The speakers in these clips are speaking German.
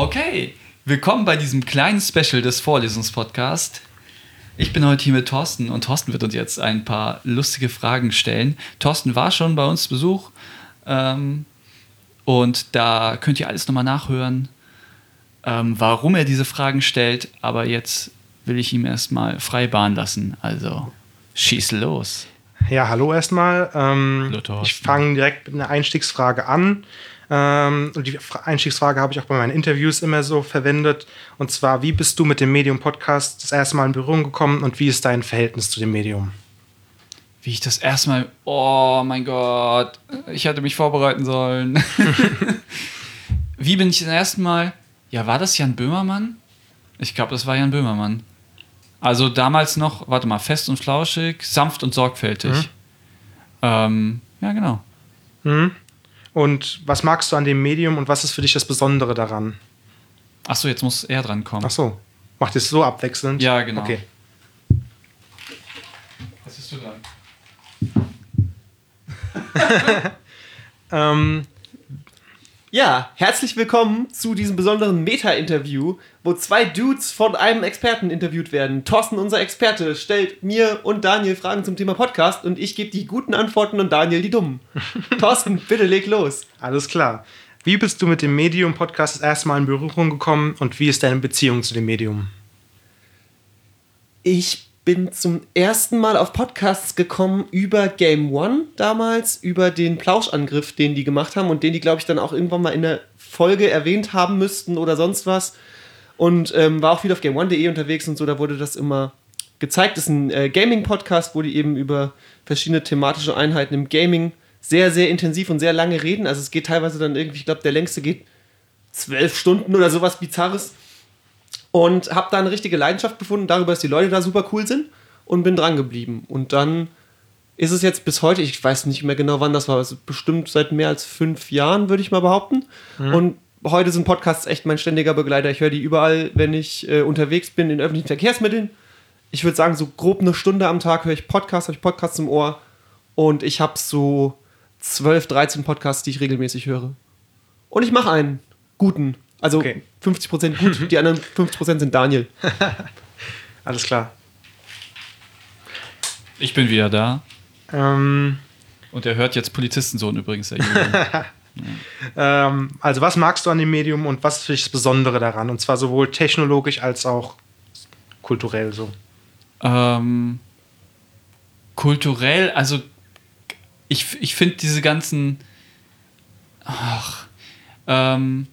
Okay, willkommen bei diesem kleinen Special des Vorlesungspodcasts. Ich bin heute hier mit Thorsten und Thorsten wird uns jetzt ein paar lustige Fragen stellen. Thorsten war schon bei uns Besuch ähm, und da könnt ihr alles nochmal nachhören, ähm, warum er diese Fragen stellt. Aber jetzt will ich ihm erstmal frei Bahn lassen. Also schieß los. Ja, hallo erstmal. Ähm, Hallo, ich fange direkt mit einer Einstiegsfrage an. Ähm, und die Fra- Einstiegsfrage habe ich auch bei meinen Interviews immer so verwendet. Und zwar, wie bist du mit dem Medium Podcast das erste Mal in Berührung gekommen und wie ist dein Verhältnis zu dem Medium? Wie ich das erstmal. Oh mein Gott, ich hätte mich vorbereiten sollen. Wie bin ich das erste Mal. Ja, war das Jan Böhmermann? Ich glaube, das war Jan Böhmermann. Also damals noch, warte mal, fest und flauschig, sanft und sorgfältig. Ähm, ja, genau. Mhm. Und was magst du an dem Medium und was ist für dich das Besondere daran? Achso, jetzt muss er dran kommen. Ach so, macht es so abwechselnd? Ja, genau. Okay. Was bist du dran? Ähm, Ja, herzlich willkommen zu diesem besonderen Meta-Interview, wo zwei Dudes von einem Experten interviewt werden. Thorsten, unser Experte, stellt mir und Daniel Fragen zum Thema Podcast und ich gebe die guten Antworten und Daniel die dummen. Thorsten, bitte leg los. alles klar. Wie bist du mit dem Medium Podcast das erste Mal in Berührung gekommen und wie ist deine Beziehung zu dem Medium? Ich bin zum ersten Mal auf Podcasts gekommen über Game One damals, über den Plauschangriff, den die gemacht haben und den die, glaube ich, dann auch irgendwann mal in der Folge erwähnt haben müssten oder sonst was. Und ähm, war auch viel auf GameOne.de unterwegs und so, da wurde das immer gezeigt. Das ist ein äh, Gaming-Podcast, wo die eben über verschiedene thematische Einheiten im Gaming sehr, sehr intensiv und sehr lange reden. Also es geht teilweise dann irgendwie, ich glaube, der längste geht zwölf Stunden oder sowas Bizarres und habe da eine richtige Leidenschaft gefunden darüber, dass die Leute da super cool sind und bin dran geblieben. Und dann ist es jetzt bis heute, ich weiß nicht mehr genau wann das war, also bestimmt seit mehr als fünf Jahren, würde ich mal behaupten. Und heute sind Podcasts echt mein ständiger Begleiter. Ich höre die überall, wenn ich äh, unterwegs bin in öffentlichen Verkehrsmitteln. Ich würde sagen, so grob eine Stunde am Tag höre ich Podcasts, habe ich Podcasts im Ohr. Und ich habe so 12, 13 Podcasts, die ich regelmäßig höre. Und ich mache einen guten. Also Okay. 50% gut, die anderen 50% sind Daniel. Alles klar. Ich bin wieder da. Ähm, Und er hört jetzt Polizistensohn übrigens. Der Julian. ähm, also, was magst du an dem Medium und was ist für dich das Besondere daran? Und zwar sowohl technologisch als auch kulturell so. ähm, kulturell, also ich, ich finde diese ganzen. Ach, ähm,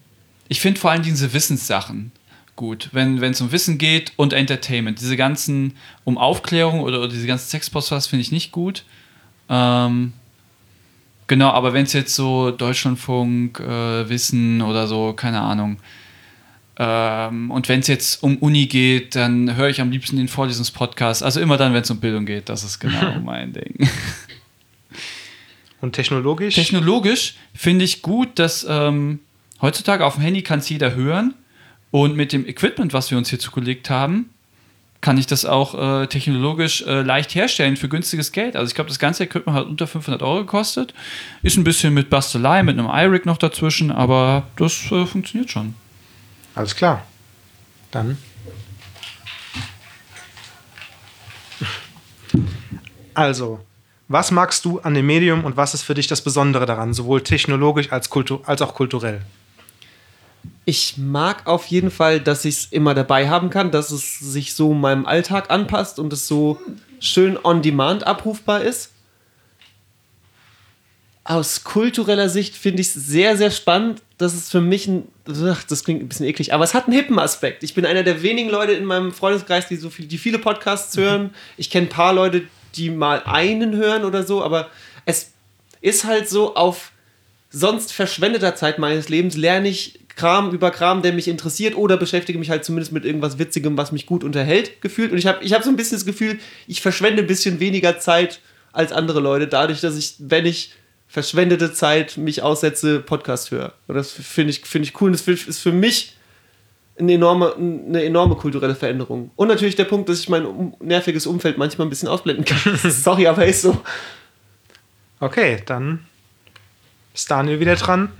ich finde vor allem diese Wissenssachen gut, wenn es um Wissen geht und Entertainment. Diese ganzen um Aufklärung oder, oder diese ganzen Sexposts finde ich nicht gut. Ähm, genau, aber wenn es jetzt so Deutschlandfunk, äh, Wissen oder so, keine Ahnung. Ähm, und wenn es jetzt um Uni geht, dann höre ich am liebsten den Vorlesungspodcast. Also immer dann, wenn es um Bildung geht, das ist genau mein Ding. Und technologisch? Technologisch finde ich gut, dass ähm, heutzutage auf dem Handy kann es jeder hören. Und mit dem Equipment, was wir uns hier zugelegt haben, kann ich das auch äh, technologisch äh, leicht herstellen für günstiges Geld. Also ich glaube, das ganze Equipment hat unter 500 Euro gekostet. Ist ein bisschen mit Bastelei, mit einem iRig noch dazwischen, aber das äh, funktioniert schon. Alles klar. Dann. Also, was magst du an dem Medium und was ist für dich das Besondere daran, sowohl technologisch als, kultu als auch kulturell? Ich mag auf jeden Fall, dass ich es immer dabei haben kann, dass es sich so meinem Alltag anpasst und es so schön on demand abrufbar ist. Aus kultureller Sicht finde ich es sehr, sehr spannend. Das ist für mich ein. Ach, das klingt ein bisschen eklig, aber es hat einen hippen Aspekt. Ich bin einer der wenigen Leute in meinem Freundeskreis, die so viel, die viele Podcasts hören. Ich kenne ein paar Leute, die mal einen hören oder so, aber es ist halt so auf sonst verschwendeter Zeit meines Lebens lerne ich Kram über Kram, der mich interessiert oder beschäftige mich halt zumindest mit irgendwas Witzigem, was mich gut unterhält, gefühlt. Und ich habe ich hab so ein bisschen das Gefühl, ich verschwende ein bisschen weniger Zeit als andere Leute, dadurch, dass ich, wenn ich verschwendete Zeit mich aussetze, Podcast höre. Und das finde ich, find ich cool. Und das ist für mich eine enorme, eine enorme kulturelle Veränderung. Und natürlich der Punkt, dass ich mein nerviges Umfeld manchmal ein bisschen ausblenden kann. Sorry, aber ist so. Okay, dann ist Daniel wieder dran.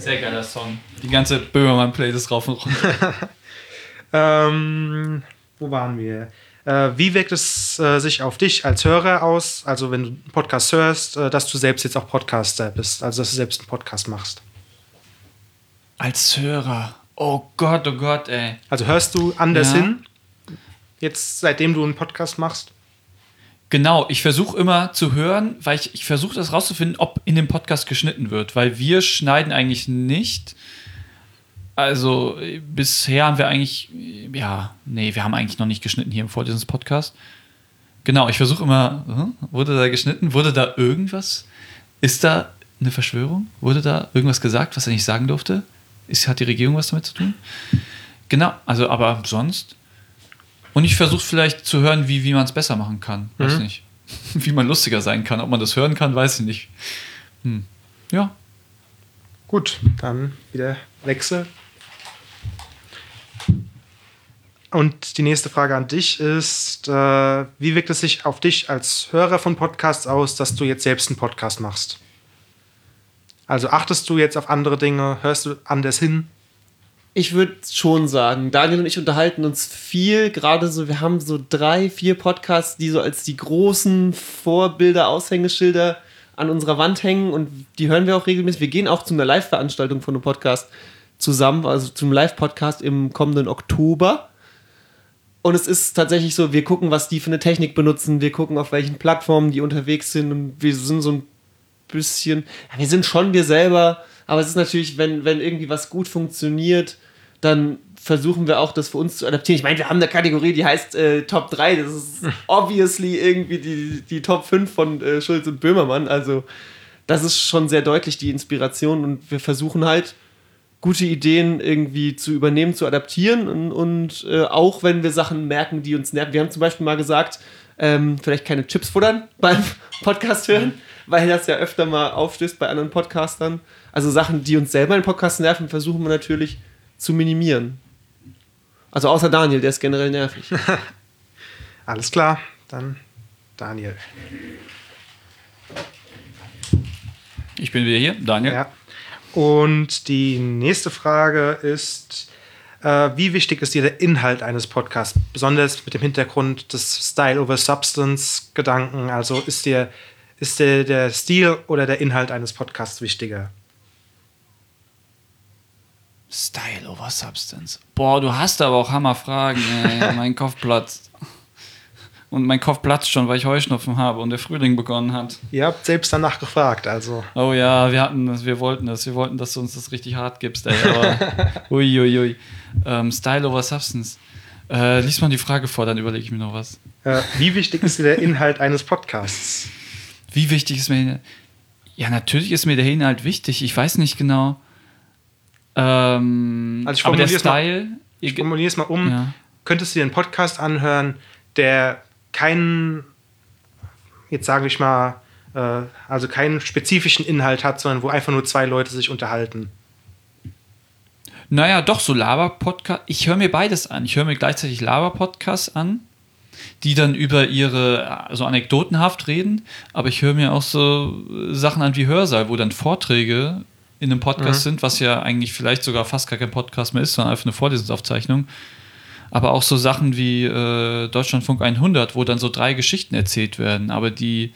Sehr geiler Song. Die ganze Böhmermann-Playlist rauf und runter. Ähm, wo waren wir? Äh, wie wirkt es äh, sich auf dich als Hörer aus, also wenn du einen Podcast hörst, äh, dass du selbst jetzt auch Podcaster bist, also dass du selbst einen Podcast machst? Als Hörer. Oh Gott, oh Gott, ey. Also hörst du anders Ja. hin, jetzt seitdem du einen Podcast machst? Genau, ich versuche immer zu hören, weil ich, ich versuche das rauszufinden, ob in dem Podcast geschnitten wird, weil wir schneiden eigentlich nicht. Also bisher haben wir eigentlich, ja, nee, wir haben eigentlich noch nicht geschnitten hier im Vorlesungspodcast. Genau, ich versuche immer, hm, wurde da geschnitten? Wurde da irgendwas? Ist da eine Verschwörung? Wurde da irgendwas gesagt, was er nicht sagen durfte? Ist, hat die Regierung was damit zu tun? Genau, also aber sonst. Und ich versuche vielleicht zu hören, wie, wie man es besser machen kann. Weiß nicht. Wie man lustiger sein kann. Ob man das hören kann, weiß ich nicht. Hm. Ja. Gut, dann wieder Wechsel. Und die nächste Frage an dich ist, äh, wie wirkt es sich auf dich als Hörer von Podcasts aus, dass du jetzt selbst einen Podcast machst? Also achtest du jetzt auf andere Dinge, hörst du anders hin? Ich würde schon sagen, Daniel und ich unterhalten uns viel, gerade so, wir haben so drei, vier Podcasts, die so als die großen Vorbilder, Aushängeschilder an unserer Wand hängen und die hören wir auch regelmäßig. Wir gehen auch zu einer Live-Veranstaltung von einem Podcast zusammen, also zum Live-Podcast im kommenden Oktober. Und es ist tatsächlich so, wir gucken, was die für eine Technik benutzen, wir gucken, auf welchen Plattformen die unterwegs sind und wir sind so ein bisschen, ja, wir sind schon wir selber, aber es ist natürlich, wenn, wenn irgendwie was gut funktioniert, dann versuchen wir auch, das für uns zu adaptieren. Ich meine, wir haben eine Kategorie, die heißt äh, Top 3, das ist obviously irgendwie die, die Top 5 von äh, Schulz und Böhmermann, also das ist schon sehr deutlich die Inspiration und wir versuchen halt, gute Ideen irgendwie zu übernehmen, zu adaptieren und, und äh, auch wenn wir Sachen merken, die uns nerven. Wir haben zum Beispiel mal gesagt, ähm, vielleicht keine Chips futtern beim Podcast hören, weil das ja öfter mal aufstößt bei anderen Podcastern. Also Sachen, die uns selber im Podcast nerven, versuchen wir natürlich zu minimieren. Also außer Daniel, der ist generell nervig. Alles klar, dann Daniel. Ich bin wieder hier, Daniel. Ja. Und die nächste Frage ist, äh, wie wichtig ist dir der Inhalt eines Podcasts? Besonders mit dem Hintergrund des Style over Substance Gedanken. Also ist dir, ist dir der Stil oder der Inhalt eines Podcasts wichtiger? Style over Substance. Boah, du hast aber auch Hammerfragen, ey. mein Kopf platzt. Und mein Kopf platzt schon, weil ich Heuschnupfen habe und der Frühling begonnen hat. Ihr habt selbst danach gefragt, also. Oh ja, wir hatten das, wir wollten das, wir wollten, dass du uns das richtig hart gibst, ey. Aber uiuiui. Ui, ui. ähm, Style over Substance. Äh, lies mal die Frage vor, dann überlege ich mir noch was. Äh, wie wichtig ist dir der Inhalt eines Podcasts? Wie wichtig ist mir. Ja, natürlich ist mir der Inhalt wichtig. Ich weiß nicht genau. Ähm, Also ich aber der formulier's mal- Style. Ich formuliere es mal um. Ja. Könntest du dir einen Podcast anhören, der keinen, jetzt sage ich mal, äh, also keinen spezifischen Inhalt hat, sondern wo einfach nur zwei Leute sich unterhalten? Naja, doch, so Laber-Podcast. Ich höre mir beides an. Ich höre mir gleichzeitig Laber-Podcasts an, die dann über ihre, so anekdotenhaft reden, aber ich höre mir auch so Sachen an wie Hörsaal, wo dann Vorträge in einem Podcast sind, was ja eigentlich vielleicht sogar fast gar kein Podcast mehr ist, sondern einfach eine Vorlesungsaufzeichnung. Aber auch so Sachen wie äh, Deutschlandfunk 100, wo dann so drei Geschichten erzählt werden, aber die,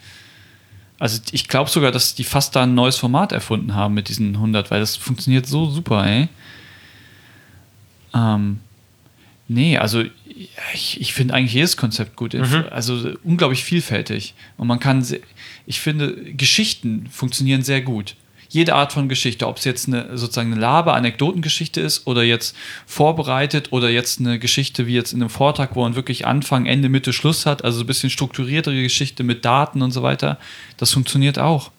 also ich glaube sogar, dass die fast da ein neues Format erfunden haben mit diesen 100, weil das funktioniert so super, ey. Ähm, nee, also ich, ich finde eigentlich jedes Konzept gut. Also unglaublich vielfältig. Und man kann, ich finde, Geschichten funktionieren sehr gut. Jede Art von Geschichte, ob es jetzt eine sozusagen eine Laber-Anekdotengeschichte ist oder jetzt vorbereitet oder jetzt eine Geschichte wie jetzt in einem Vortrag, wo man wirklich Anfang, Ende, Mitte, Schluss hat, also so ein bisschen strukturiertere Geschichte mit Daten und so weiter, das funktioniert auch.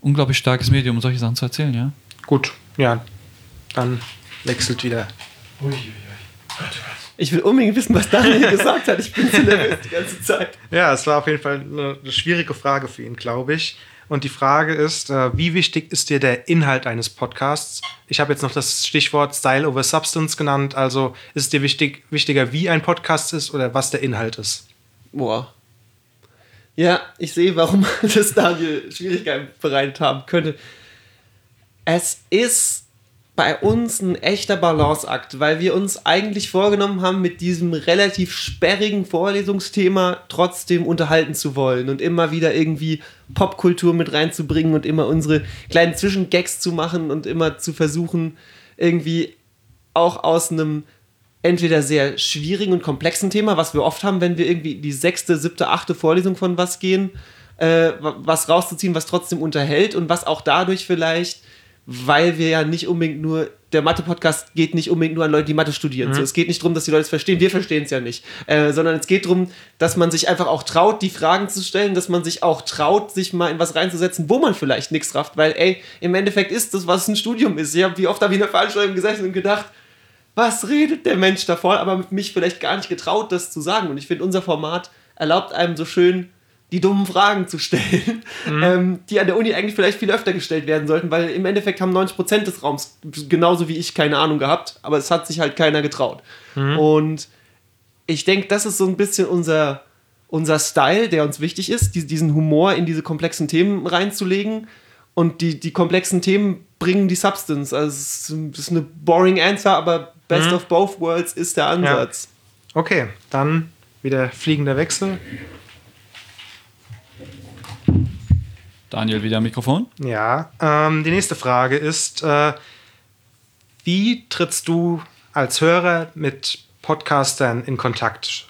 Unglaublich starkes Medium, um solche Sachen zu erzählen, ja. Gut, ja, dann wechselt wieder. Ich will unbedingt wissen, was Daniel gesagt hat. Ich bin zu nervös die ganze Zeit. Ja, es war auf jeden Fall eine, eine schwierige Frage für ihn, glaube ich. Und die Frage ist, äh, wie wichtig ist dir der Inhalt eines Podcasts? Ich habe jetzt noch das Stichwort Style over Substance genannt. Also ist es dir wichtig, wichtiger, wie ein Podcast ist oder was der Inhalt ist? Boah. Ja, ich sehe, warum das Daniel Schwierigkeiten bereitet haben könnte. es ist bei uns ein echter Balanceakt, weil wir uns eigentlich vorgenommen haben, mit diesem relativ sperrigen Vorlesungsthema trotzdem unterhalten zu wollen und immer wieder irgendwie Popkultur mit reinzubringen und immer unsere kleinen Zwischengags zu machen und immer zu versuchen, irgendwie auch aus einem entweder sehr schwierigen und komplexen Thema, was wir oft haben, wenn wir irgendwie die sechste, siebte, achte Vorlesung von was gehen, äh, was rauszuziehen, was trotzdem unterhält und was auch dadurch vielleicht weil wir ja nicht unbedingt nur, der Mathe-Podcast geht nicht unbedingt nur an Leute, die Mathe studieren. Mhm. So, es geht nicht darum, dass die Leute es verstehen, wir verstehen es ja nicht, äh, sondern es geht darum, dass man sich einfach auch traut, die Fragen zu stellen, dass man sich auch traut, sich mal in was reinzusetzen, wo man vielleicht nichts rafft, weil, ey, im Endeffekt ist das, was ein Studium ist. Ich habe wie oft habe ich in der Veranstaltung gesessen und gedacht, was redet der Mensch davon, aber mich vielleicht gar nicht getraut, das zu sagen. Und ich finde, unser Format erlaubt einem so schön, die dummen Fragen zu stellen, mhm. ähm, die an der Uni eigentlich vielleicht viel öfter gestellt werden sollten, weil im Endeffekt haben 90% des Raums genauso wie ich keine Ahnung gehabt, aber es hat sich halt keiner getraut. Mhm. Und ich denke, das ist so ein bisschen unser, unser Style, der uns wichtig ist, diesen Humor in diese komplexen Themen reinzulegen. Und die, die komplexen Themen bringen die Substance. Also es ist eine boring Answer, aber Best mhm. of both worlds ist der Ansatz. Ja. Okay, dann wieder fliegender Wechsel. Daniel, wieder Mikrofon. Ja, ähm, die nächste Frage ist, äh, wie trittst du als Hörer mit Podcastern in Kontakt?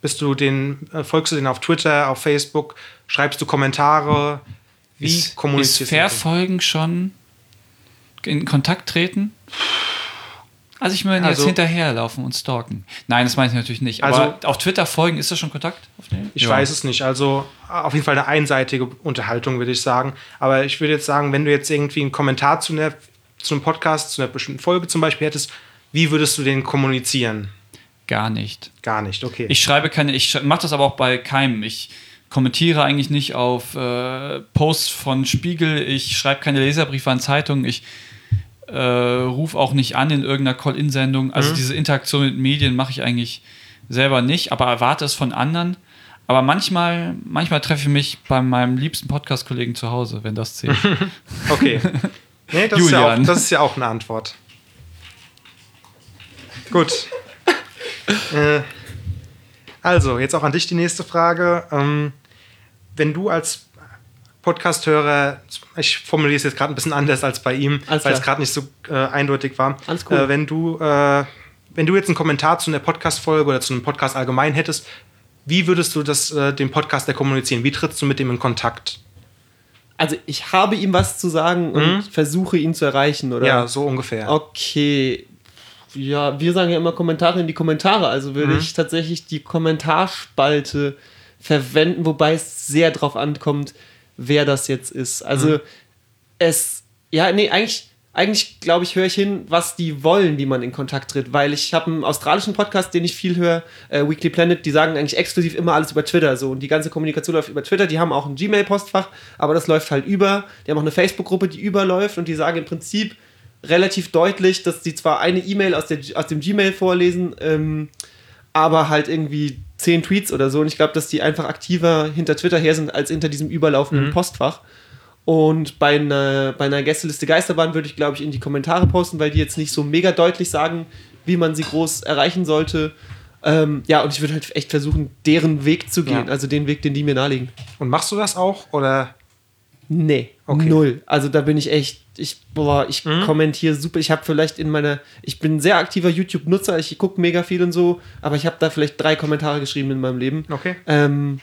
Bist du den, äh, folgst du denen auf Twitter, auf Facebook? Schreibst du Kommentare? Wie ist, kommunizierst ist Verfolgen schon in Kontakt treten? Also ich meine, also, jetzt hinterherlaufen und stalken. Nein, das meine ich natürlich nicht. Aber also, auf Twitter folgen, ist das schon Kontakt? Ich ja. weiß es nicht. Also auf jeden Fall eine einseitige Unterhaltung, würde ich sagen. Aber ich würde jetzt sagen, wenn du jetzt irgendwie einen Kommentar zu, einer, zu einem Podcast, zu einer bestimmten Folge zum Beispiel hättest, wie würdest du den kommunizieren? Gar nicht. Gar nicht, okay. Ich schreibe keine, ich mache das aber auch bei keinem. Ich kommentiere eigentlich nicht auf äh, Posts von Spiegel, ich schreibe keine Leserbriefe an Zeitungen, ich äh, ruf auch nicht an in irgendeiner Call-In-Sendung. Also mhm. diese Interaktion mit Medien mache ich eigentlich selber nicht, aber erwarte es von anderen. Aber manchmal, manchmal treffe ich mich bei meinem liebsten Podcast-Kollegen zu Hause, wenn das zählt. okay. Nee, das, Julian. Ist ja auch, das ist ja auch eine Antwort. Gut. äh, also, jetzt auch an dich die nächste Frage. Ähm, wenn du als Podcast-Hörer, ich formuliere es jetzt gerade ein bisschen anders als bei ihm, Alles weil es gerade nicht so äh, eindeutig war. Alles cool. Äh, wenn, du, äh, wenn du jetzt einen Kommentar zu einer Podcast-Folge oder zu einem Podcast allgemein hättest, wie würdest du das äh, dem Podcaster kommunizieren? Wie trittst du mit dem in Kontakt? Also ich habe ihm was zu sagen und mhm. versuche ihn zu erreichen, oder? Ja, so ungefähr. Okay. Ja, wir sagen ja immer Kommentare in die Kommentare. Also würde mhm. ich tatsächlich die Kommentarspalte verwenden, wobei es sehr drauf ankommt, wer das jetzt ist. Also mhm. es, ja, nee, eigentlich, eigentlich glaube ich, höre ich hin, was die wollen, wie man in Kontakt tritt, weil ich habe einen australischen Podcast, den ich viel höre, äh, Weekly Planet, die sagen eigentlich exklusiv immer alles über Twitter so und die ganze Kommunikation läuft über Twitter, die haben auch ein Gmail-Postfach, aber das läuft halt über, die haben auch eine Facebook-Gruppe, die überläuft und die sagen im Prinzip relativ deutlich, dass sie zwar eine E-Mail aus, aus dem Gmail vorlesen, ähm, aber halt irgendwie zehn Tweets oder so. Und ich glaube, dass die einfach aktiver hinter Twitter her sind als hinter diesem überlaufenden mhm. Postfach. Und bei einer, bei einer Gästeliste Geisterbahn würde ich, glaube ich, in die Kommentare posten, weil die jetzt nicht so mega deutlich sagen, wie man sie groß erreichen sollte. Ähm, ja, und ich würde halt echt versuchen, deren Weg zu gehen, ja. also den Weg, den die mir nahelegen. Und machst du das auch? Oder Nee, okay. null. Also da bin ich echt, ich, boah, ich mhm. kommentiere super. Ich habe vielleicht in meiner, ich bin ein sehr aktiver YouTube-Nutzer, ich gucke mega viel und so, aber ich habe da vielleicht drei Kommentare geschrieben in meinem Leben. Okay. Ähm,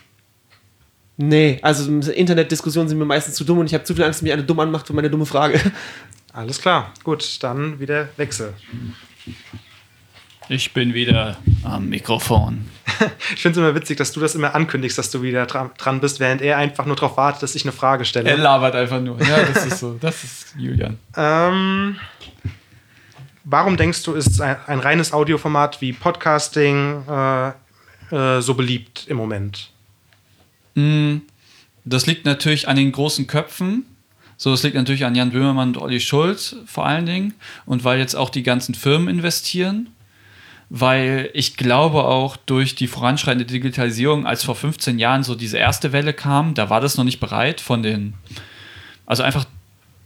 nee, also Internetdiskussionen sind mir meistens zu dumm und ich habe zu viel Angst, dass mich eine dumm anmacht für meine dumme Frage. Alles klar, gut, dann wieder Wechsel. Ich bin wieder am Mikrofon. ich finde es immer witzig, dass du das immer ankündigst, dass du wieder dran, dran bist, während er einfach nur darauf wartet, dass ich eine Frage stelle. Er labert einfach nur. Ja, das ist so. Das ist Julian. Ähm, warum denkst du, ist ein, ein reines Audioformat wie Podcasting äh, äh, so beliebt im Moment? Mm, das liegt natürlich an den großen Köpfen. So, es liegt natürlich an Jan Böhmermann und Olli Schulz vor allen Dingen. Und weil jetzt auch die ganzen Firmen investieren weil ich glaube auch durch die voranschreitende Digitalisierung, als vor 15 Jahren so diese erste Welle kam, da war das noch nicht bereit von den, also einfach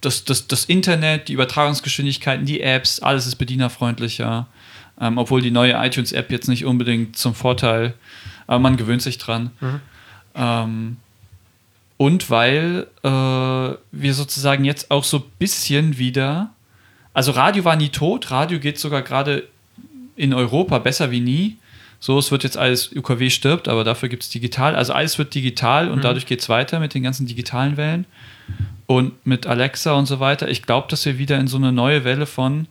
das, das, das Internet, die Übertragungsgeschwindigkeiten, die Apps, alles ist bedienerfreundlicher. Ähm, obwohl die neue iTunes-App jetzt nicht unbedingt zum Vorteil, aber man gewöhnt sich dran. Mhm. Ähm, und weil äh, wir sozusagen jetzt auch so ein bisschen wieder, also Radio war nie tot, Radio geht sogar gerade in Europa besser wie nie. So, es wird jetzt alles, UKW stirbt, aber dafür gibt es digital. Also alles wird digital und Mhm. dadurch geht es weiter mit den ganzen digitalen Wellen und mit Alexa und so weiter. Ich glaube, dass wir wieder in so eine neue Welle von,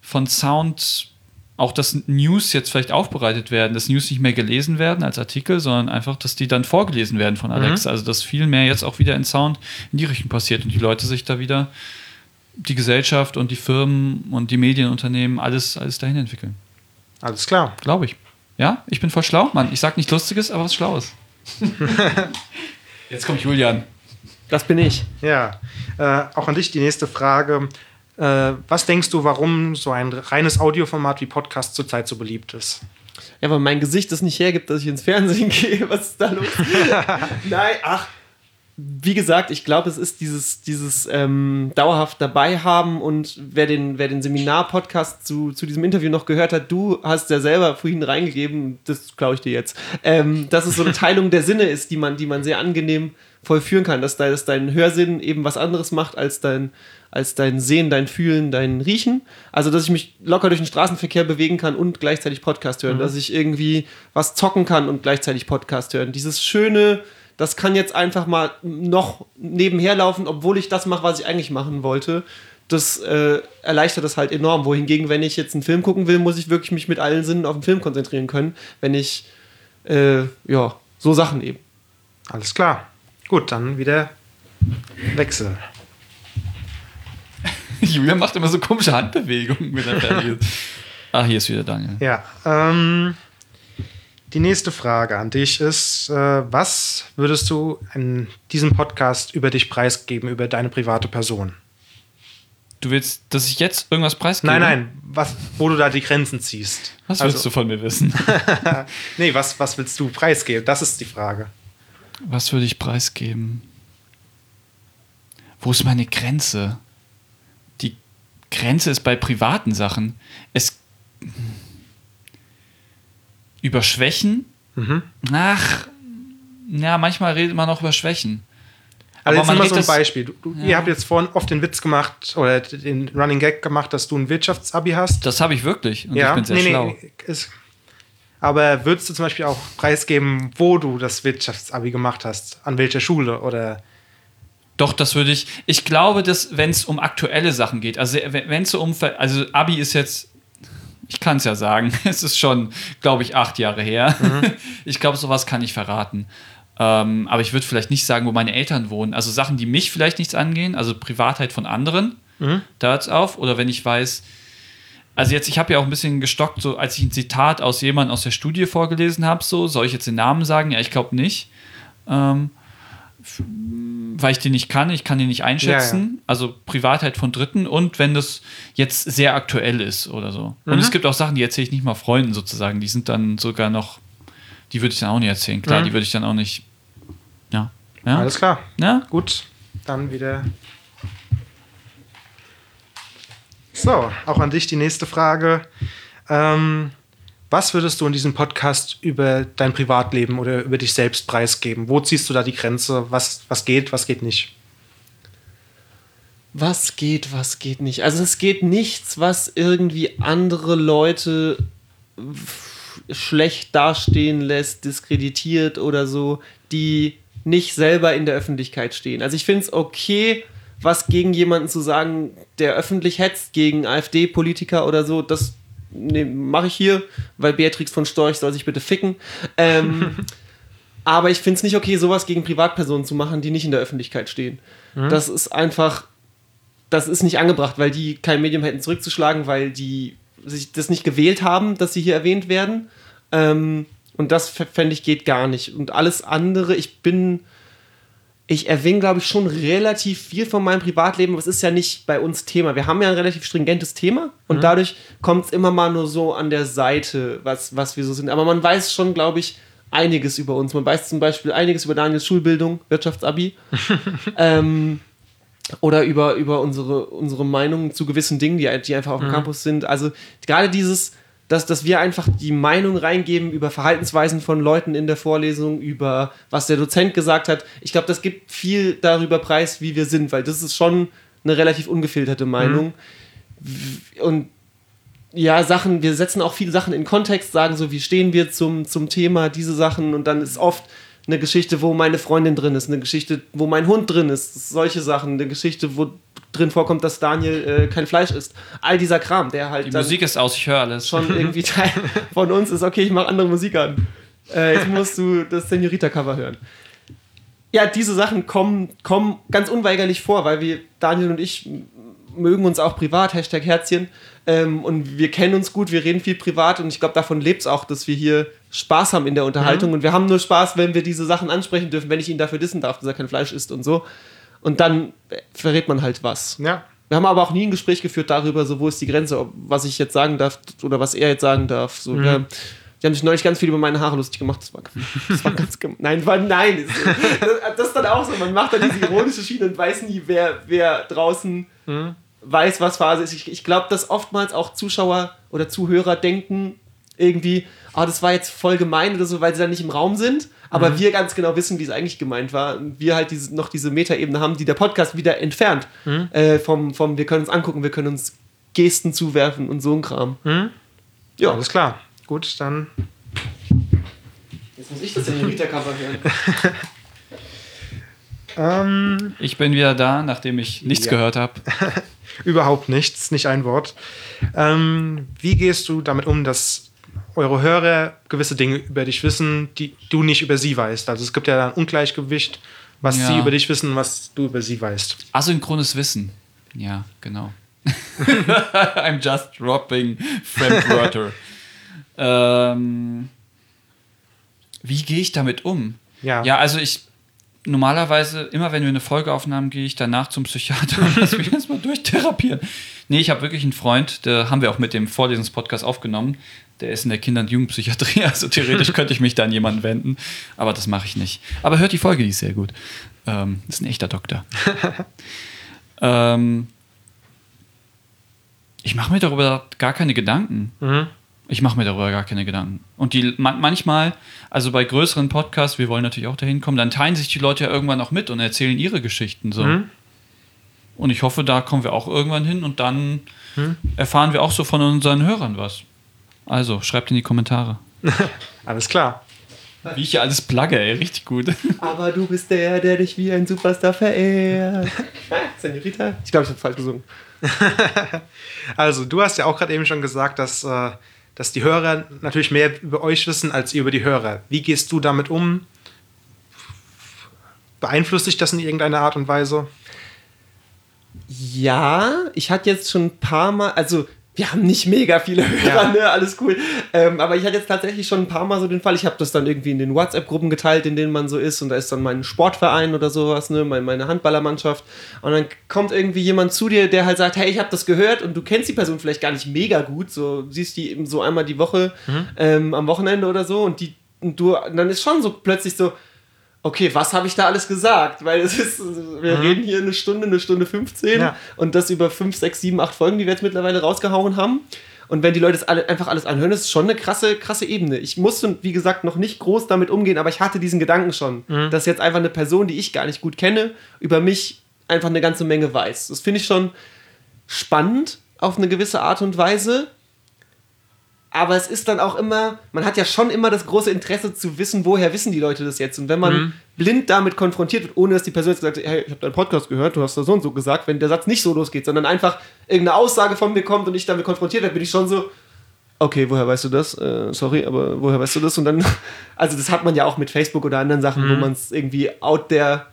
von Sound, auch dass News jetzt vielleicht aufbereitet werden, dass News nicht mehr gelesen werden als Artikel, sondern einfach, dass die dann vorgelesen werden von Alexa. Also dass viel mehr jetzt auch wieder in Sound in die Richtung passiert und die Leute sich da wieder, die Gesellschaft und die Firmen und die Medienunternehmen, alles, alles dahin entwickeln. Alles klar. Glaube ich. Ja, ich bin voll schlau, Mann. Ich sag nicht Lustiges, aber was Schlaues. Jetzt kommt Julian. Das bin ich. Ja, äh, auch an dich die nächste Frage. Äh, was denkst du, warum so ein reines Audioformat wie Podcast zurzeit so beliebt ist? Ja, weil mein Gesicht es nicht hergibt, dass ich ins Fernsehen gehe. Was ist da los? Nein, ach. Wie gesagt, ich glaube, es ist dieses, dieses ähm, dauerhaft dabei haben und wer den, wer den Seminar-Podcast zu, zu diesem Interview noch gehört hat, du hast ja selber vorhin reingegeben, das glaube ich dir jetzt, ähm, dass es so eine Teilung der Sinne ist, die man, die man sehr angenehm vollführen kann, dass, dein- dass dein Hörsinn eben was anderes macht als dein, als dein Sehen, dein Fühlen, dein Riechen. Also, dass ich mich locker durch den Straßenverkehr bewegen kann und gleichzeitig Podcast hören. Dass ich irgendwie was zocken kann und gleichzeitig Podcast hören. Dieses schöne, das kann jetzt einfach mal noch nebenher laufen, obwohl ich das mache, was ich eigentlich machen wollte. Das äh, erleichtert das halt enorm. Wohingegen, wenn ich jetzt einen Film gucken will, muss ich wirklich mich mit allen Sinnen auf den Film konzentrieren können. Wenn ich, äh, ja, so Sachen eben. Alles klar. Gut, dann wieder Wechsel. Julian macht immer so komische Handbewegungen, wenn er fertig ist. Ah, hier ist wieder Daniel. Ja, ähm, die nächste Frage an dich ist, äh, was würdest du in diesem Podcast über dich preisgeben, über deine private Person? Du willst, dass ich jetzt irgendwas preisgebe? Nein, nein, was, wo du da die Grenzen ziehst. Was Also- willst du von mir wissen? Nee, was, was willst du preisgeben? Das ist die Frage. Was würde ich preisgeben? Wo ist meine Grenze? Die Grenze ist bei privaten Sachen. Es. Über Schwächen? Mhm. Ach, ja, manchmal redet man auch über Schwächen. Also Aber jetzt man mal so ein Beispiel. Du, du, Ihr habt jetzt vorhin oft den Witz gemacht oder den Running Gag gemacht, dass du ein Wirtschaftsabi hast. Das habe ich wirklich. Und ja, ich bin sehr schlau. ist, aber würdest du zum Beispiel auch preisgeben, wo du das Wirtschaftsabi gemacht hast? An welcher Schule? Oder Doch, das würde ich. Ich glaube, dass, wenn es um aktuelle Sachen geht, also wenn es so um. Also, Abi ist jetzt. Ich kann es ja sagen. Es ist schon, glaube ich, acht Jahre her. Ich glaube, sowas kann ich verraten. Ähm, aber ich würde vielleicht nicht sagen, wo meine Eltern wohnen. Also Sachen, die mich vielleicht nichts angehen, also Privatheit von anderen, da hört es auf. Oder wenn ich weiß, also jetzt, ich habe ja auch ein bisschen gestockt, so als ich ein Zitat aus jemandem aus der Studie vorgelesen habe, so, soll ich jetzt den Namen sagen? Ja, ich glaube nicht. Ähm, weil ich den nicht kann, ich kann den nicht einschätzen. Ja, ja. Also Privatheit von Dritten und wenn das jetzt sehr aktuell ist oder so. Und Mhm. es gibt auch Sachen, die erzähle ich nicht mal Freunden sozusagen. Die sind dann sogar noch, die würde ich dann auch nicht erzählen. Klar, Mhm. die würde ich dann auch nicht. Ja. Ja. alles klar. ja? Gut, dann wieder. So, auch an dich die nächste Frage. Ähm, was würdest du in diesem Podcast über dein Privatleben oder über dich selbst preisgeben? Wo ziehst du da die Grenze? Was, was geht, was geht nicht? Was geht, was geht nicht? Also es geht nichts, was irgendwie andere Leute schlecht dastehen lässt, diskreditiert oder so, die nicht selber in der Öffentlichkeit stehen. Also ich finde es okay, was gegen jemanden zu sagen, der öffentlich hetzt, gegen AfD-Politiker oder so, das nee, mache ich hier, weil Beatrix von Storch soll sich bitte ficken. Ähm, aber ich finde es nicht okay, sowas gegen Privatpersonen zu machen, die nicht in der Öffentlichkeit stehen. Das ist einfach, das ist nicht angebracht, weil die kein Medium hätten zurückzuschlagen, weil die sich das nicht gewählt haben, dass sie hier erwähnt werden. Ähm, und das fände ich geht gar nicht. Und alles andere, ich bin, ich erwähne, glaube ich, schon relativ viel von meinem Privatleben, aber es ist ja nicht bei uns Thema. Wir haben ja ein relativ stringentes Thema und dadurch kommt es immer mal nur so an der Seite, was, was wir so sind. Aber man weiß schon, glaube ich, einiges über uns. Man weiß zum Beispiel einiges über Daniels Schulbildung, Wirtschaftsabi. ähm, oder über, über unsere, unsere Meinungen zu gewissen Dingen, die, die einfach auf dem Campus sind. Also gerade dieses, dass, dass wir einfach die Meinung reingeben über Verhaltensweisen von Leuten in der Vorlesung, über was der Dozent gesagt hat. Ich glaube, das gibt viel darüber preis, wie wir sind, weil das ist schon eine relativ ungefilterte Meinung. Und ja, Sachen, wir setzen auch viele Sachen in Kontext, sagen so, wie stehen wir zum, zum Thema, diese Sachen und dann ist oft eine Geschichte, wo meine Freundin drin ist, eine Geschichte, wo mein Hund drin ist, solche Sachen, eine Geschichte, wo drin vorkommt, dass Daniel äh, kein Fleisch isst. All dieser Kram, der halt Die Musik ist aus, ich höre alles. schon irgendwie Teil von uns ist, okay, ich mache andere Musik an. Äh, jetzt musst du das Senorita-Cover hören. Ja, diese Sachen kommen, kommen ganz unweigerlich vor, weil wir, Daniel und ich, mögen uns auch privat, Hashtag Herzchen, ähm, und wir kennen uns gut, wir reden viel privat und ich glaube, davon lebt es auch, dass wir hier Spaß haben in der Unterhaltung und wir haben nur Spaß, wenn wir diese Sachen ansprechen dürfen, wenn ich ihn dafür dissen darf, dass er kein Fleisch isst und so. Und dann äh, verrät man halt was. Ja. Wir haben aber auch nie ein Gespräch geführt darüber, so wo ist die Grenze, ob, was ich jetzt sagen darf oder was er jetzt sagen darf. So, wir, die haben sich neulich ganz viel über meine Haare lustig gemacht. Das war, das war ganz Nein, war, nein. Das, das ist dann auch so. Man macht dann diese ironische Schiene und weiß nie, wer, wer draußen weiß, was Phase ist. Ich, ich glaube, dass oftmals auch Zuschauer oder Zuhörer denken irgendwie, ah, das war jetzt voll gemein oder so, weil sie dann nicht im Raum sind. Aber wir ganz genau wissen, wie es eigentlich gemeint war. Und wir halt diese, noch diese Metaebene haben, die der Podcast wieder entfernt. Äh, vom, vom, wir können uns angucken, wir können uns Gesten zuwerfen und so ein Kram. Ja, Alles klar. Gut, dann jetzt muss ich das Senorita-Cover hören. ähm, Ich bin wieder da, nachdem ich nichts Ja. gehört habe. überhaupt nichts, nicht ein Wort. Ähm, wie gehst du damit um, dass eure Hörer gewisse Dinge über dich wissen, die du nicht über sie weißt? Also es gibt ja da ein Ungleichgewicht, was Ja. sie über dich wissen, was du über sie weißt. Asynchrones Wissen. Ja, genau. I'm just dropping Fremdwörter. ähm, wie gehe ich damit um? Ja. Ja, also ich normalerweise, immer wenn wir eine Folge aufnahmen, gehe ich danach zum Psychiater und lass mich erstmal durchtherapieren. Nee, ich habe wirklich einen Freund, der haben wir auch mit dem Vorlesungspodcast aufgenommen. Der ist in der Kinder- und Jugendpsychiatrie, also theoretisch könnte ich mich da an jemanden wenden, aber das mache ich nicht. Aber hört die Folge, die ist sehr gut. Ähm, ist ein echter Doktor. ähm, ich mache mir darüber gar keine Gedanken. Ich mache mir darüber gar keine Gedanken. Und die man, manchmal, also bei größeren Podcasts, wir wollen natürlich auch dahin kommen, dann teilen sich die Leute ja irgendwann auch mit und erzählen ihre Geschichten so. Und ich hoffe, da kommen wir auch irgendwann hin und dann erfahren wir auch so von unseren Hörern was. Also, schreibt in die Kommentare. Alles klar. Wie ich hier alles plugge, ey, richtig gut. Aber du bist der, der dich wie ein Superstar verehrt. Senorita? Ich glaube, ich habe falsch gesungen. Also, du hast ja auch gerade eben schon gesagt, dass, äh, dass die Hörer natürlich mehr über euch wissen als ihr über die Hörer. Wie gehst du damit um? Beeinflusst dich das in irgendeiner Art und Weise? Ja, ich hatte jetzt schon ein paar Mal, also wir haben nicht mega viele Hörer, Ja. ne, alles cool. Ähm, aber ich hatte jetzt tatsächlich schon ein paar Mal so den Fall, ich habe das dann irgendwie in den WhatsApp-Gruppen geteilt, in denen man so ist und da ist dann mein Sportverein oder sowas, ne, mein, meine Handballermannschaft und dann kommt irgendwie jemand zu dir, der halt sagt, hey, ich habe das gehört und du kennst die Person vielleicht gar nicht mega gut, so siehst die eben so einmal die Woche ähm, am Wochenende oder so und die und du, und dann ist schon so plötzlich so, okay, was habe ich da alles gesagt? Weil es ist, wir reden hier eine Stunde, eine Stunde 15 Ja. und das über 5, 6, 7, 8 Folgen, die wir jetzt mittlerweile rausgehauen haben. Und wenn die Leute das alle, einfach alles anhören, das ist schon eine krasse, krasse Ebene. Ich musste, wie gesagt, noch nicht groß damit umgehen, aber ich hatte diesen Gedanken schon, dass jetzt einfach eine Person, die ich gar nicht gut kenne, über mich einfach eine ganze Menge weiß. Das finde ich schon spannend auf eine gewisse Art und Weise. Aber es ist dann auch immer, man hat ja schon immer das große Interesse zu wissen, woher wissen die Leute das jetzt. Und wenn man blind damit konfrontiert wird, ohne dass die Person jetzt gesagt hat, hey, ich habe deinen Podcast gehört, du hast da so und so gesagt, wenn der Satz nicht so losgeht, sondern einfach irgendeine Aussage von mir kommt und ich damit konfrontiert werde, bin ich schon so, okay, woher weißt du das? Äh, sorry, aber woher weißt du das? Und dann, also das hat man ja auch mit Facebook oder anderen Sachen, wo man es irgendwie out there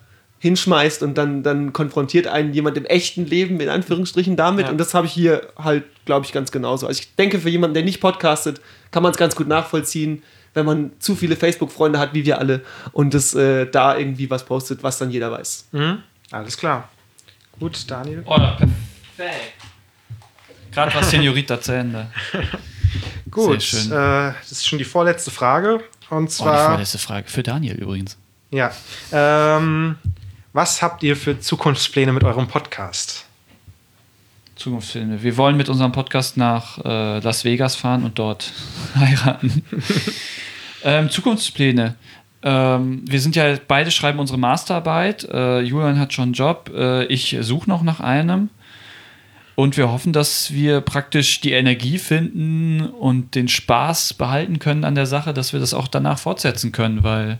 hinschmeißt und dann, dann konfrontiert einen jemand im echten Leben in Anführungsstrichen damit. Ja. Und das habe ich hier halt, glaube ich, ganz genauso. Also ich denke, für jemanden, der nicht podcastet, kann man es ganz gut nachvollziehen, wenn man zu viele Facebook-Freunde hat, wie wir alle, und das äh, da irgendwie was postet, was dann jeder weiß. Alles klar. Gut, Daniel. Oh, perfekt. Gerade war Senorita zu Ende. Gut, Sehr schön. Äh, das ist schon die vorletzte Frage. Und Oh, die zwar, vorletzte Frage. Für Daniel übrigens. ja, ähm, Was habt ihr für Zukunftspläne mit eurem Podcast? Zukunftspläne. Wir wollen mit unserem Podcast nach äh, Las Vegas fahren und dort heiraten. ähm, Zukunftspläne. Ähm, wir sind ja beide schreiben unsere Masterarbeit. Äh, Julian hat schon einen Job. Äh, ich suche noch nach einem. Und wir hoffen, dass wir praktisch die Energie finden und den Spaß behalten können an der Sache, dass wir das auch danach fortsetzen können, weil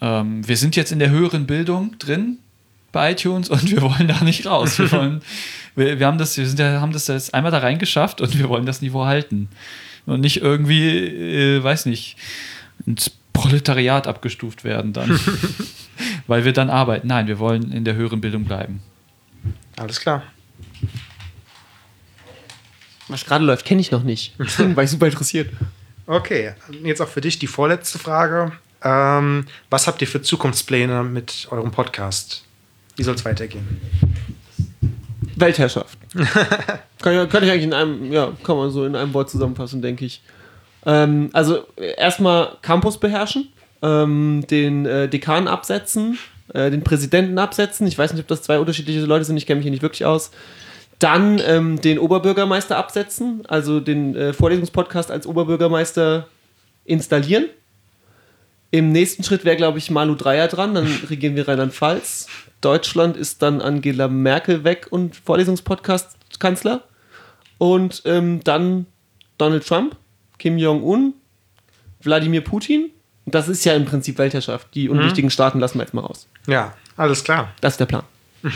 ähm, wir sind jetzt in der höheren Bildung drin bei iTunes und wir wollen da nicht raus. Wir, wollen, wir, wir, haben, das, wir sind ja, haben das jetzt einmal da reingeschafft und wir wollen das Niveau halten. Und nicht irgendwie, äh, weiß nicht, ins Proletariat abgestuft werden dann. weil wir dann arbeiten. Nein, wir wollen in der höheren Bildung bleiben. Alles klar. Was gerade läuft, kenne ich noch nicht. Deswegen war ich super interessiert. Okay, jetzt auch für dich die vorletzte Frage. Ähm, was habt ihr für Zukunftspläne mit eurem Podcast? Wie soll es weitergehen? Weltherrschaft. kann, kann, ich eigentlich in einem, ja, kann man so in einem Wort zusammenfassen, denke ich. Ähm, also erstmal Campus beherrschen, ähm, den äh, Dekan absetzen, äh, den Präsidenten absetzen. Ich weiß nicht, ob das zwei unterschiedliche Leute sind, ich kenne mich hier nicht wirklich aus. Dann ähm, den Oberbürgermeister absetzen, also den äh, Vorlesungspodcast als Oberbürgermeister installieren. Im nächsten Schritt wäre, glaube ich, Malu Dreyer dran, dann regieren wir Rheinland-Pfalz. Deutschland ist dann Angela Merkel weg und Vorlesungspodcast-Kanzler. Und ähm, dann Donald Trump, Kim Jong-un, Wladimir Putin. Das ist ja im Prinzip Weltherrschaft. Die mhm. unwichtigen mhm. Staaten lassen wir jetzt mal raus. Ja, alles klar. Das ist der Plan.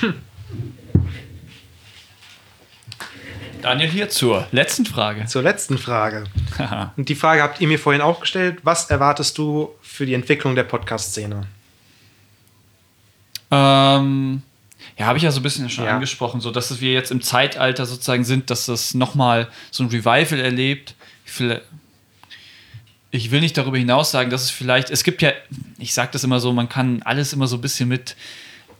Daniel hier zur letzten Frage. Zur letzten Frage. Und die Frage habt ihr mir vorhin auch gestellt. Was erwartest du für die Entwicklung der Podcast-Szene? Ähm, ja, habe ich ja so ein bisschen schon ja. angesprochen, so dass wir jetzt im Zeitalter sozusagen sind, dass das nochmal so ein Revival erlebt. Ich will nicht darüber hinaus sagen, dass es vielleicht, es gibt ja, ich sage das immer so, man kann alles immer so ein bisschen mit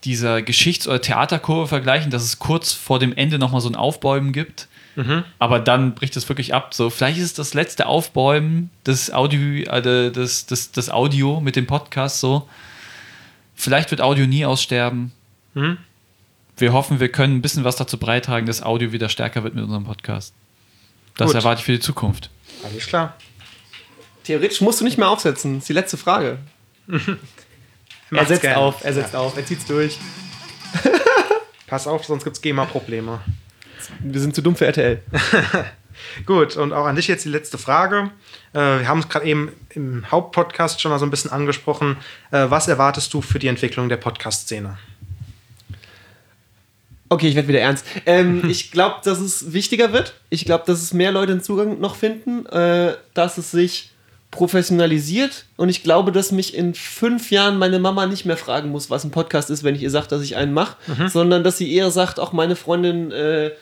dieser Geschichts- oder Theaterkurve vergleichen, dass es kurz vor dem Ende nochmal so ein Aufbäumen gibt. Mhm. Aber dann bricht es wirklich ab. So, vielleicht ist es das letzte Aufbäumen des Audio, äh, des, des, des Audio mit dem Podcast so. Vielleicht wird Audio nie aussterben. Mhm. Wir hoffen, wir können ein bisschen was dazu beitragen, dass Audio wieder stärker wird mit unserem Podcast. Das Gut. erwarte ich für die Zukunft. Alles klar. Theoretisch musst du nicht mehr aufsetzen. Das ist die letzte Frage. er setzt gerne. auf, er setzt ja. auf, er zieht's durch. Pass auf, sonst gibt's GEMA-Probleme. Wir sind zu dumm für RTL. Gut, und auch an dich jetzt die letzte Frage. Äh, wir haben es gerade eben im Hauptpodcast schon mal so ein bisschen angesprochen. Äh, was erwartest du für die Entwicklung der Podcast-Szene? Okay, ich werde wieder ernst. Ähm, ich glaube, dass es wichtiger wird. Ich glaube, dass es mehr Leute einen Zugang noch finden, äh, dass es sich professionalisiert und ich glaube, dass mich in fünf Jahren meine Mama nicht mehr fragen muss, was ein Podcast ist, wenn ich ihr sage, dass ich einen mache, mhm. sondern dass sie eher sagt, auch meine Freundin äh,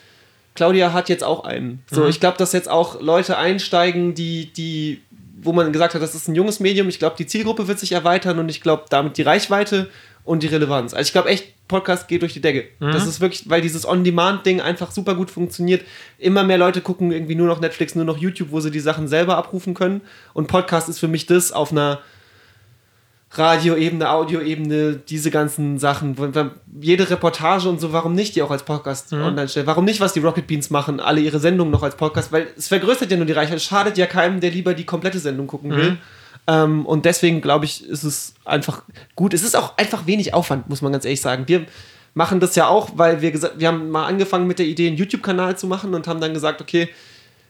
Claudia hat jetzt auch einen. So, mhm. ich glaube, dass jetzt auch Leute einsteigen, die, die, wo man gesagt hat, das ist ein junges Medium. Ich glaube, die Zielgruppe wird sich erweitern und ich glaube, damit die Reichweite und die Relevanz. Also ich glaube echt, Podcast geht durch die Decke. Mhm. Das ist wirklich, weil dieses On-Demand-Ding einfach super gut funktioniert. Immer mehr Leute gucken irgendwie nur noch Netflix, nur noch YouTube, wo sie die Sachen selber abrufen können. Und Podcast ist für mich das auf einer Radioebene, Audioebene, diese ganzen Sachen. Jede Reportage und so, warum nicht die auch als Podcast mhm. online stellen? Warum nicht, was die Rocket Beans machen, alle ihre Sendungen noch als Podcast? Weil es vergrößert ja nur die Reichweite. Schadet ja keinem, der lieber die komplette Sendung gucken mhm. will. Ähm, und deswegen glaube ich, ist es einfach gut. Es ist auch einfach wenig Aufwand, muss man ganz ehrlich sagen. Wir machen das ja auch, weil wir gesagt, wir haben mal angefangen mit der Idee, einen YouTube-Kanal zu machen und haben dann gesagt, okay,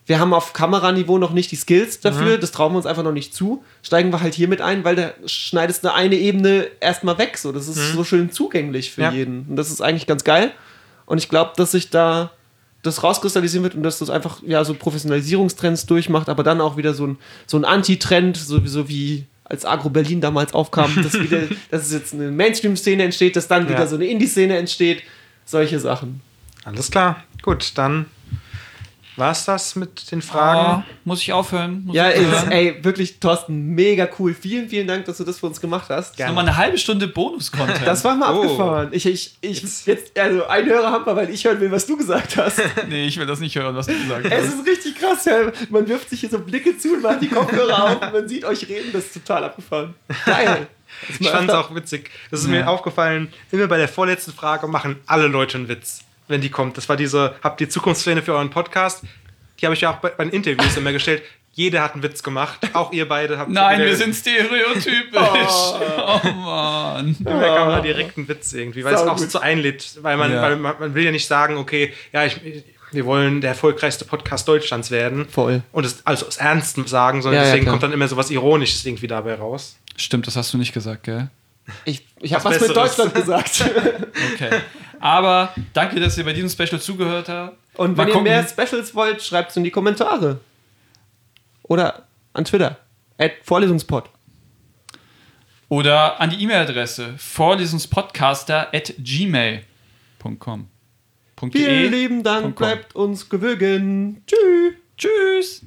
wir haben auf Kameraniveau noch nicht die Skills dafür, mhm. das trauen wir uns einfach noch nicht zu. Steigen wir halt hier mit ein, weil da schneidest du eine Ebene erstmal weg. So. Das ist mhm. so schön zugänglich für ja. jeden. Und das ist eigentlich ganz geil. Und ich glaube, dass sich da das rauskristallisieren wird und dass das einfach ja so Professionalisierungstrends durchmacht, aber dann auch wieder so ein, so ein Anti-Trend, so, wie als Agro Berlin damals aufkam, dass, wieder, dass es jetzt eine Mainstream-Szene entsteht, dass dann ja. wieder so eine Indie-Szene entsteht. Solche Sachen. Alles klar. Gut, dann war es das mit den Fragen? Oh, muss ich aufhören? Muss ja, ich aufhören? ey, wirklich, Thorsten, mega cool. Vielen, vielen Dank, dass du das für uns gemacht hast. Gerne. Nochmal eine halbe Stunde Bonus-Content. Das war mal oh. abgefahren. Ich, ich, ich, jetzt, also ein Hörer haben wir, weil ich hören will, was du gesagt hast. nee, ich will das nicht hören, was du gesagt hast. Es ist richtig krass, ja. Man wirft sich hier so Blicke zu und macht die Kopfhörer auf und man sieht euch reden. Das ist total abgefahren. Geil. Ich fand es auch witzig. Das ist Ja. mir aufgefallen, immer bei der vorletzten Frage machen alle Leute einen Witz, wenn die kommt. Das war diese, habt ihr Zukunftspläne für euren Podcast? Die habe ich ja auch bei, bei den Interviews immer gestellt. Jeder hat einen Witz gemacht. Auch ihr beide habt Nein, wir sind stereotypisch. Oh, Mann. Da kam mal direkt ein Witz irgendwie, weil es auch Saugut. so einlädt. Weil, man, Ja. weil man, man will ja nicht sagen, okay, ja, ich, wir wollen der erfolgreichste Podcast Deutschlands werden. Voll. Und es also es ernst sagen, sondern Ja, ja, deswegen klar. kommt dann immer so was Ironisches irgendwie dabei raus. Stimmt, das hast du nicht gesagt, gell? Ich, ich habe Was was mit. Deutschland gesagt. Okay. Aber danke, dass ihr bei diesem Special zugehört habt. Und wenn ihr mehr Specials wollt, schreibt es in die Kommentare. Oder an Twitter. At Vorlesungspod. Oder an die E-Mail-Adresse vorlesungspodcaster at gmail.com. Vielen lieben Dank, bleibt uns gewogen. Tschüss. Tschüss.